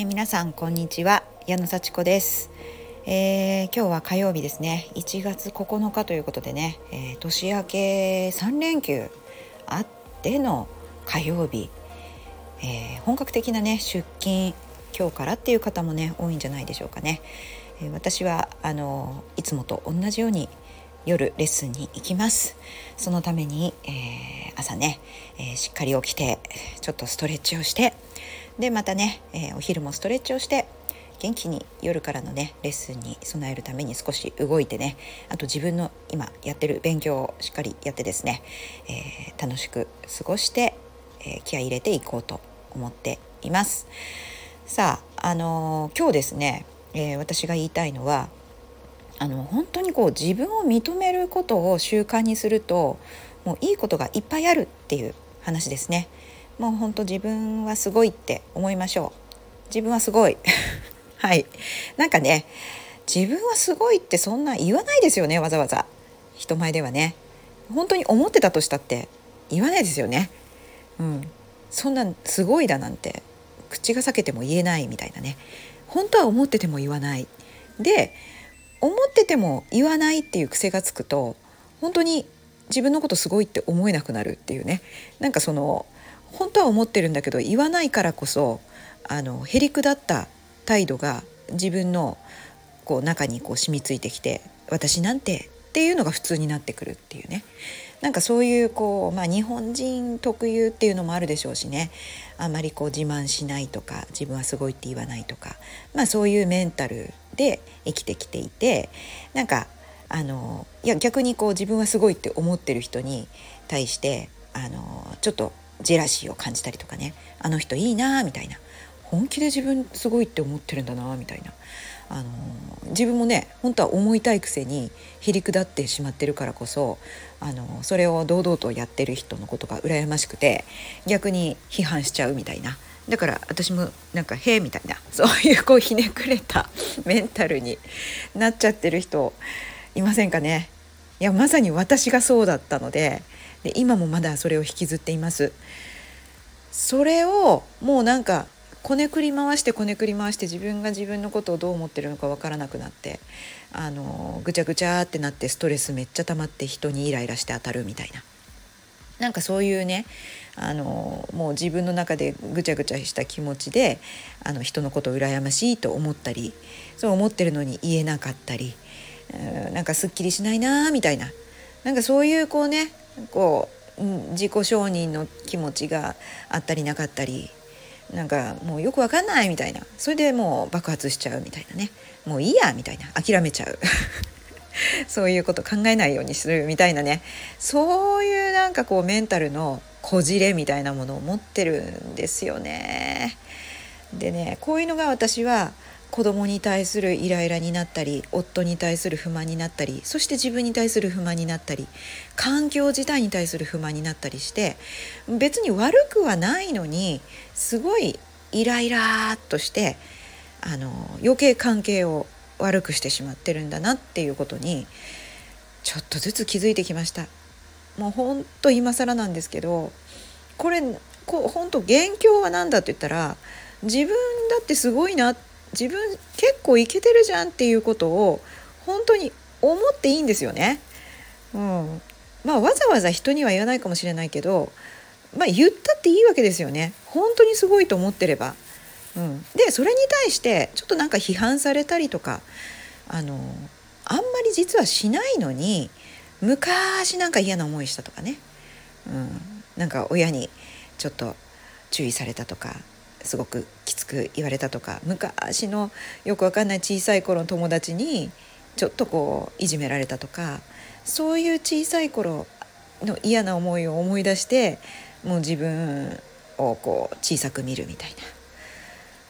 えー、皆さんこんにちは。矢野幸子です、えー、今日は火曜日ですね。1月9日ということでね、えー、年明け3連休あっての火曜日、え本格的なね出勤今日からっていう方もね多いんじゃないでしょうかね、え私はあのいつもと同じように夜レッスンに行きます。そのために、えー、朝ね、えー、しっかり起きてちょっとストレッチをしてでまたね、えー、お昼もストレッチをして元気に夜からのねレッスンに備えるために少し動いてねあと自分の今やってる勉強をしっかりやってですね、え楽しく過ごして、え気合い入れていこうと思っていますさああの今日ですね、え私が言いたいのはあの本当にこう自分を認めることを習慣にするともういいことがいっぱいあるっていう話ですね。もう本当自分はすごいって思いましょう。自分はすごい。はい。なんかね、自分はすごいってそんな言わないですよね、わざわざ。人前ではね。本当に思ってたとしたって言わないですよね。うん。そんなすごいだなんて口が裂けても言えないみたいなね。本当は思ってても言わない。で、思ってても言わないっていう癖がつくと本当に自分のことすごいって思えなくなるっていうねなんかその本当は思ってるんだけど言わないからこそあのへりくだった態度が自分のこう中にこう染みついてきて私なんてっていうのが普通になってくるっていうね。なんかそういうこう、まあ、日本人特有っていうのもあるでしょうしね。あまりこう自慢しないとか自分はすごいって言わないとか、まあ、そういうメンタルで生きてきていてなんかあのいや逆にこう自分はすごいって思ってる人に対してあのちょっとジェラシーを感じたりとかね。あの人いいなみたいな。本気で自分すごいって思ってるんだなみたいな。あの自分もね本当は思いたいくせにへりくだってしまってるからこそあのそれを堂々とやってる人のことが羨ましくて逆に批判しちゃうみたいな。だから私もなんか「へえ」みたいな。そういうこうひねくれたメンタルになっちゃってる人いませんかね。いやまさに私がそうだったのでで今もまだそれを引きずっています。それをもうなんかこねくり回してこねくり回して自分が自分のことをどう思ってるのか分からなくなってあのぐちゃぐちゃってなってストレスめっちゃ溜まって人にイライラして当たるみたいななんかそういうねあのもう自分の中でぐちゃぐちゃした気持ちであの人のことを羨ましいと思ったりそう思ってるのに言えなかったりなんかすっきりしないなみたいな。なんかそういうこうねこう自己承認の気持ちがあったりなかったりなんかもうよくわかんないみたいな。それでもう爆発しちゃうみたいなね。もういいやみたいな。諦めちゃう。そういうこと考えないようにするみたいなね。そういうなんかこうメンタルのこじれみたいなものを持ってるんですよね。でねこういうのが私は子供に対するイライラになったり夫に対する不満になったりそして自分に対する不満になったり環境自体に対する不満になったりして別に悪くはないのにすごいイライラっとしてあの余計関係を悪くしてしまってるんだなっていうことにちょっとずつ気づいてきました。もうほんと今更なんですけどこれこう本当元凶は何だって言ったら自分だってすごいなって自分結構いけてるじゃんっていうことを本当に思っていいんですよね。うん、まあわざわざ人には言わないかもしれないけど、まあ、言ったっていいわけですよね。本当にすごいと思ってれば。うん、でそれに対してちょっとなんか批判されたりとかあのあんまり実はしないのに昔なんか嫌な思いしたとかね、うん、なんか親にちょっと注意されたとかすごくきつく言われたとか昔のよくわかんない小さい頃の友達にちょっとこういじめられたとかそういう小さい頃の嫌な思いを思い出してもう自分をこう小さく見るみたいな。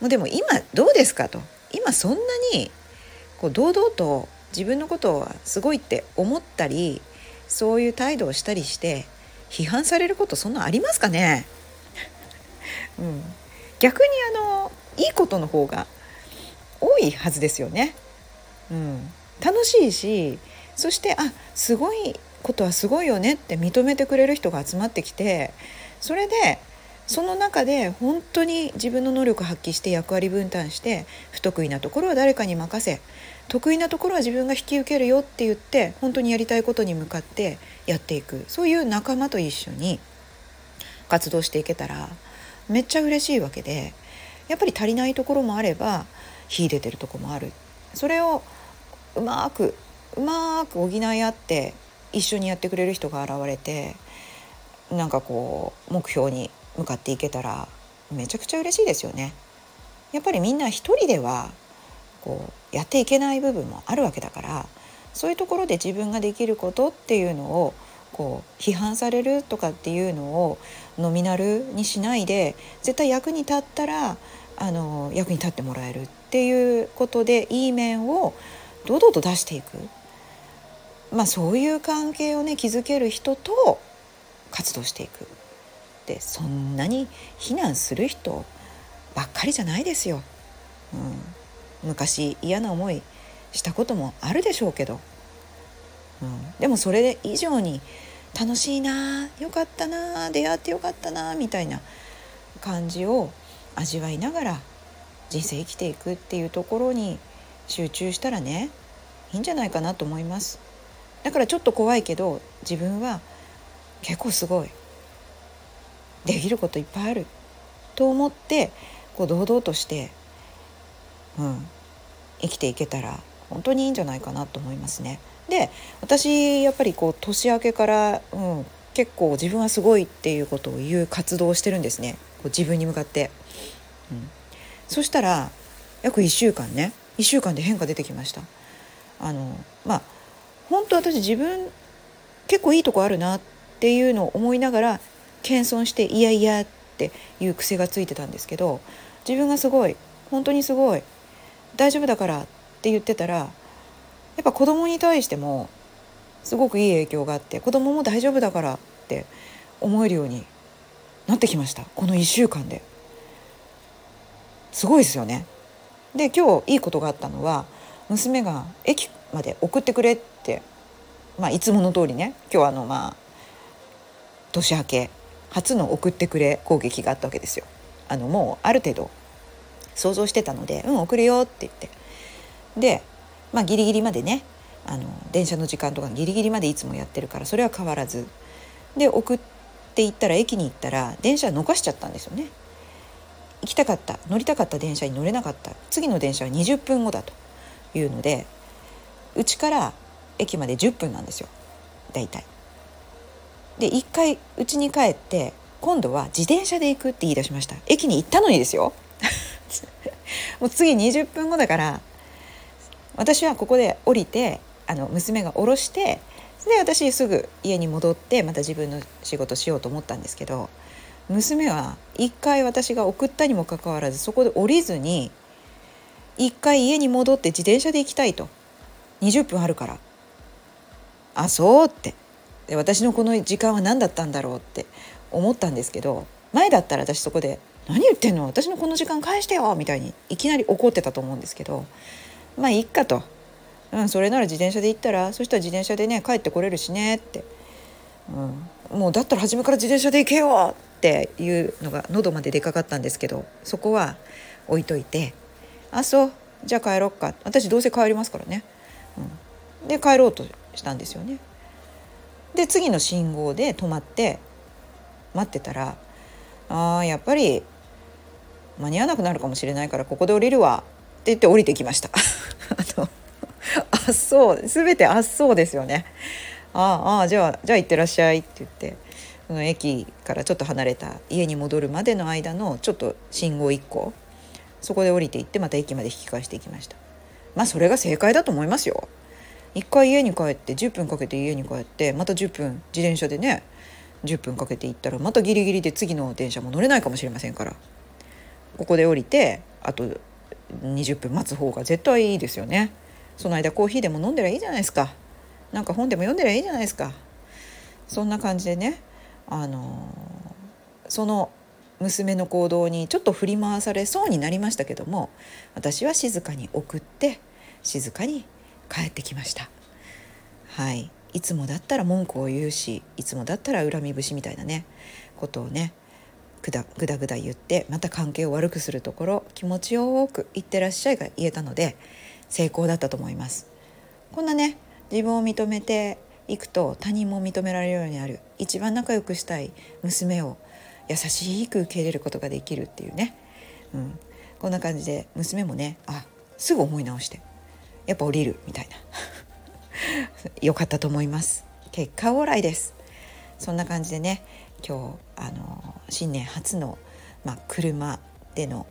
もうでも今どうですかと。今そんなにこう堂々と自分のことはすごいって思ったりそういう態度をしたりして批判されることそんなありますかね。うん、逆にあのいいことの方が多いはずですよね。うん、楽しいしそしてあすごいことはすごいよねって認めてくれる人が集まってきてそれでその中で本当に自分の能力発揮して役割分担して不得意なところは誰かに任せ得意なところは自分が引き受けるよって言って本当にやりたいことに向かってやっていくそういう仲間と一緒に活動していけたらめっちゃ嬉しいわけでやっぱり足りないところもあれば秀でてるとこもあるそれをうまくうまく補い合って一緒にやってくれる人が現れてなんかこう目標に向かっていけたらめちゃくちゃ嬉しいですよね。やっぱりみんな一人ではこうやっていけない部分もあるわけだからそういうところで自分ができることっていうのをこう批判されるとかっていうのをノミナルにしないで絶対役に立ったらあの役に立ってもらえるっていうことでいい面を堂々と出していく、まあ、そういう関係をね築ける人と活動していく。でそんなに非難する人ばっかりじゃないですよ。うん、昔嫌な思いしたこともあるでしょうけど、うん、でもそれ以上に楽しいなよかったな出会ってよかったなみたいな感じを味わいながら人生生きていくっていうところに集中したらねいいんじゃないかなと思いますだからちょっと怖いけど自分は結構すごいできることいっぱいあると思ってこう堂々として、うん、生きていけたら本当にいいんじゃないかなと思いますね。で私やっぱりこう年明けから、うん、結構自分はすごいっていうことを言う活動をしてるんですねこう自分に向かって。うん、そしたら約1週間ね1週間で変化出てきました。あのまあ本当私自分結構いいとこあるなっていうのを思いながら謙遜して「いやいや」っていう癖がついてたんですけど自分がすごい本当にすごい大丈夫だからって言ってたらやっぱ子供に対してもすごくいい影響があって子供も大丈夫だからって思えるようになってきましたこの1週間ですごいですよね。で今日いいことがあったのは娘が駅まで送ってくれって、まあ、いつもの通りね今日あのまあ年明け初の送ってくれ攻撃があったわけですよ。あのもうある程度想像してたので「うん送るよ」って言ってでまあギリギリまでねあの電車の時間とかギリギリまでいつもやってるからそれは変わらず。で送って行ったら駅に行ったら電車逃しちゃったんですよね。行きたかった。乗りたかった。電車に乗れなかった。次の電車は20分後だというのでうちから駅まで10分なんですよ。大体。で一回うちに帰って今度は自転車で行くって言い出しました。駅に行ったのにですよ。もう次20分後だから私はここで降りてあの娘が降ろしてで私すぐ家に戻ってまた自分の仕事しようと思ったんですけど娘は一回私が送ったにもかかわらずそこで降りずに一回家に戻って自転車で行きたいと。20分あるから。あそうって。で私のこの時間は何だったんだろうって思ったんですけど前だったら私そこで「何言ってんの？私のこの時間返してよ」みたいにいきなり怒ってたと思うんですけどまあいっかと、うん、それなら自転車で行ったらそしたら自転車でね帰ってこれるしねって、うん、もうだったら初めから自転車で行けよっていうのが喉まで出かかったんですけどそこは置いといて「あそうじゃあ帰ろっか」私どうせ帰りますからね、うん、で帰ろうとしたんですよね。で次の信号で止まって待ってたら「あーやっぱり間に合わなくなるかもしれないからここで降りるわ」って言って降りてきました。あのあそう全てあっそうですよね。ああじゃあじゃあ行ってらっしゃいって言ってその駅からちょっと離れた家に戻るまでの間のちょっと信号1個そこで降りていってまた駅まで引き返していきました。まあそれが正解だと思いますよ。一回家に帰って10分かけて家に帰ってまた10分自転車でね10分かけて行ったらまたギリギリで次の電車も乗れないかもしれませんから。ここで降りてあと20分待つ方が絶対いいですよね。その間コーヒーでも飲んでりゃいいじゃないですか。なんか本でも読んでりゃいいじゃないですか。そんな感じでねあのその娘の行動にちょっと振り回されそうになりましたけども私は静かに送って静かに帰ってきました。はい。いつもだったら文句を言うしいつもだったら恨み節みたいなねことをねぐだぐだぐだ言ってまた関係を悪くするところ気持ちよく「いってらっしゃい」が言えたので成功だったと思います。こんなね自分を認めていくと他人も認められるようになる。一番仲良くしたい娘を優しく受け入れることができるっていうね、うん、こんな感じで娘もねあすぐ思い直してやっぱ降りるみたいな。良かったと思います。結果オーライです。そんな感じでね今日あの新年初の、まあ、車での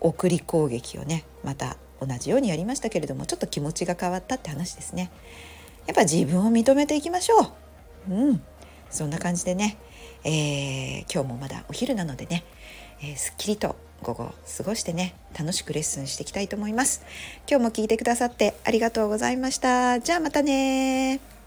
送り攻撃をねまた同じようにやりましたけれどもちょっと気持ちが変わったって話ですね。やっぱ自分を認めていきましょう。うん。そんな感じでね、えー、今日もまだお昼なのでね、えー、すっきりと午後過ごしてね楽しくレッスンしていきたいと思います。今日も聞いてくださってありがとうございました。じゃあまたね